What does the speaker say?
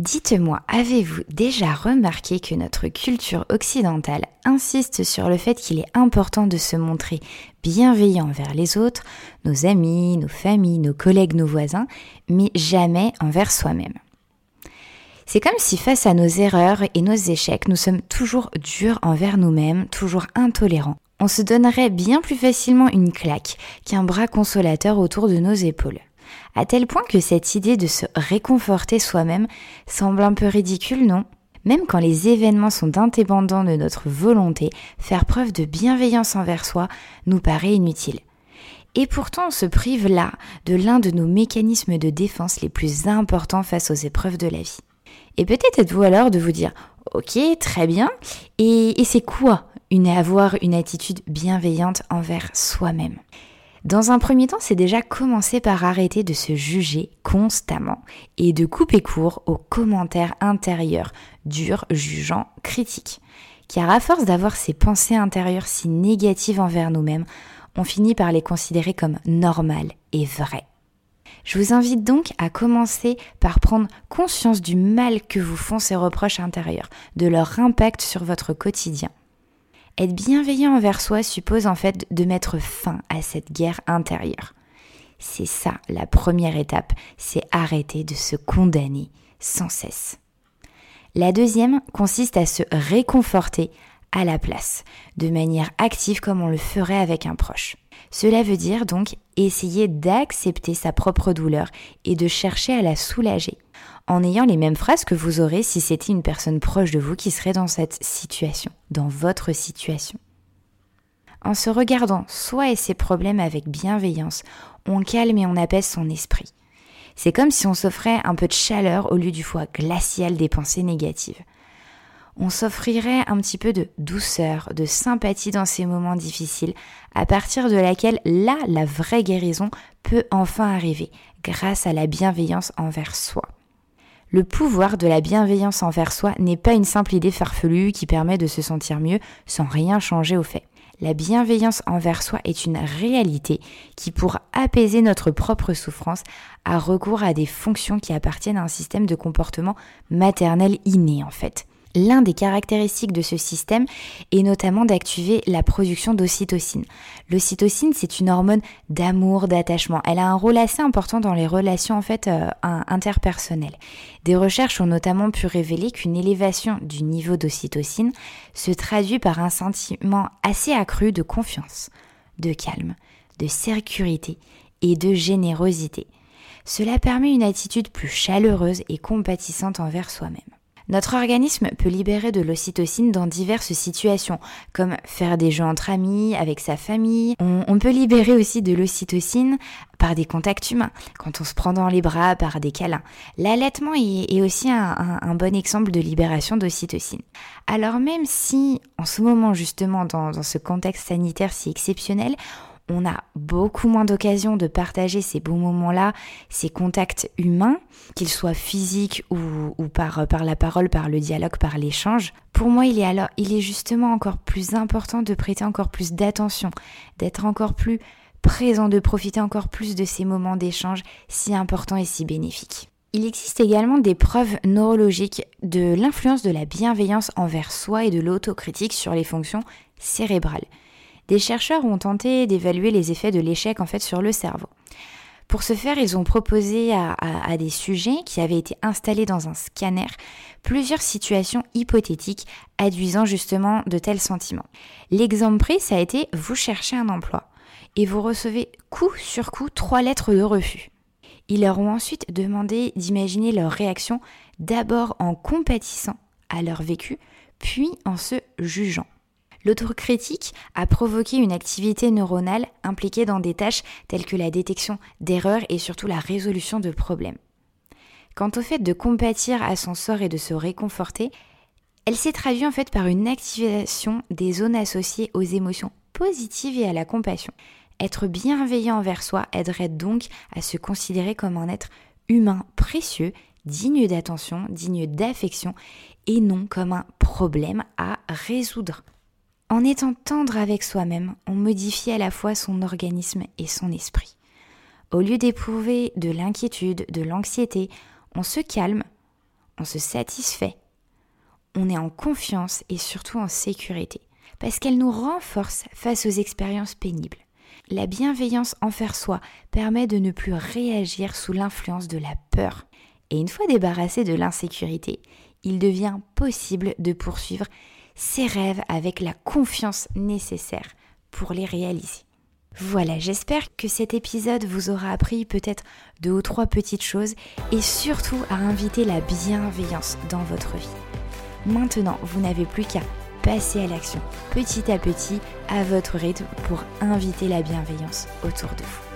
Dites-moi, avez-vous déjà remarqué que notre culture occidentale insiste sur le fait qu'il est important de se montrer bienveillant envers les autres, nos amis, nos familles, nos collègues, nos voisins, mais jamais envers soi-même? C'est comme si face à nos erreurs et nos échecs, nous sommes toujours durs envers nous-mêmes, toujours intolérants. On se donnerait bien plus facilement une claque qu'un bras consolateur autour de nos épaules à tel point que cette idée de se réconforter soi-même semble un peu ridicule, non? Même quand les événements sont indépendants de notre volonté, faire preuve de bienveillance envers soi nous paraît inutile. Et pourtant, on se prive là de l'un de nos mécanismes de défense les plus importants face aux épreuves de la vie. Et peut-être êtes-vous alors de vous dire, ok, très bien, et, c'est quoi avoir une attitude bienveillante envers soi-même? Dans un premier temps, c'est déjà commencer par arrêter de se juger constamment et de couper court aux commentaires intérieurs, durs, jugeants, critiques. Car à force d'avoir ces pensées intérieures si négatives envers nous-mêmes, on finit par les considérer comme normales et vraies. Je vous invite donc à commencer par prendre conscience du mal que vous font ces reproches intérieurs, de leur impact sur votre quotidien. Être bienveillant envers soi suppose en fait de mettre fin à cette guerre intérieure. C'est ça la première étape, c'est arrêter de se condamner sans cesse. La deuxième consiste à se réconforter à la place, de manière active comme on le ferait avec un proche. Cela veut dire donc essayer d'accepter sa propre douleur et de chercher à la soulager en ayant les mêmes phrases que vous aurez si c'était une personne proche de vous qui serait dans cette situation, dans votre situation. En se regardant soi et ses problèmes avec bienveillance, on calme et on apaise son esprit. C'est comme si on s'offrait un peu de chaleur au lieu du foie glacial des pensées négatives. On s'offrirait un petit peu de douceur, de sympathie dans ces moments difficiles, à partir de laquelle là, la vraie guérison peut enfin arriver, grâce à la bienveillance envers soi. Le pouvoir de la bienveillance envers soi n'est pas une simple idée farfelue qui permet de se sentir mieux sans rien changer au fait. La bienveillance envers soi est une réalité qui, pour apaiser notre propre souffrance, a recours à des fonctions qui appartiennent à un système de comportement maternel inné en fait. L'un des caractéristiques de ce système est notamment d'activer la production d'ocytocine. L'ocytocine, c'est une hormone d'amour, d'attachement. Elle a un rôle assez important dans les relations en fait euh, interpersonnelles. Des recherches ont notamment pu révéler qu'une élévation du niveau d'ocytocine se traduit par un sentiment assez accru de confiance, de calme, de sécurité et de générosité. Cela permet une attitude plus chaleureuse et compatissante envers soi-même. Notre organisme peut libérer de l'ocytocine dans diverses situations, comme faire des jeux entre amis, avec sa famille. On, peut libérer aussi de l'ocytocine par des contacts humains, quand on se prend dans les bras, par des câlins. L'allaitement est, aussi un, bon exemple de libération d'ocytocine. Alors même si, en ce moment justement, dans, ce contexte sanitaire si exceptionnel, on a beaucoup moins d'occasions de partager ces bons moments-là, ces contacts humains, qu'ils soient physiques ou, par, par la parole, par le dialogue, par l'échange. Pour moi, il est alors, il est justement encore plus important de prêter encore plus d'attention, d'être encore plus présent, de profiter encore plus de ces moments d'échange si importants et si bénéfiques. Il existe également des preuves neurologiques de l'influence de la bienveillance envers soi et de l'autocritique sur les fonctions cérébrales des chercheurs ont tenté d'évaluer les effets de l'échec en fait sur le cerveau. Pour ce faire, ils ont proposé à, des sujets qui avaient été installés dans un scanner plusieurs situations hypothétiques adduisant justement de tels sentiments. L'exemple pris, ça a été vous cherchez un emploi et vous recevez coup sur coup trois lettres de refus. Ils leur ont ensuite demandé d'imaginer leur réaction d'abord en compatissant à leur vécu, puis en se jugeant. L'autocritique a provoqué une activité neuronale impliquée dans des tâches telles que la détection d'erreurs et surtout la résolution de problèmes. Quant au fait de compatir à son sort et de se réconforter, elle s'est traduite en fait par une activation des zones associées aux émotions positives et à la compassion. Être bienveillant envers soi aiderait donc à se considérer comme un être humain précieux, digne d'attention, digne d'affection, et non comme un problème à résoudre. En étant tendre avec soi-même, on modifie à la fois son organisme et son esprit. Au lieu d'éprouver de l'inquiétude, de l'anxiété, on se calme, on se satisfait, on est en confiance et surtout en sécurité, parce qu'elle nous renforce face aux expériences pénibles. La bienveillance envers soi permet de ne plus réagir sous l'influence de la peur. Et une fois débarrassé de l'insécurité, il devient possible de poursuivre ses rêves avec la confiance nécessaire pour les réaliser. Voilà, j'espère que cet épisode vous aura appris peut-être deux ou trois petites choses et surtout à inviter la bienveillance dans votre vie. Maintenant, vous n'avez plus qu'à passer à l'action petit à petit à votre rythme pour inviter la bienveillance autour de vous.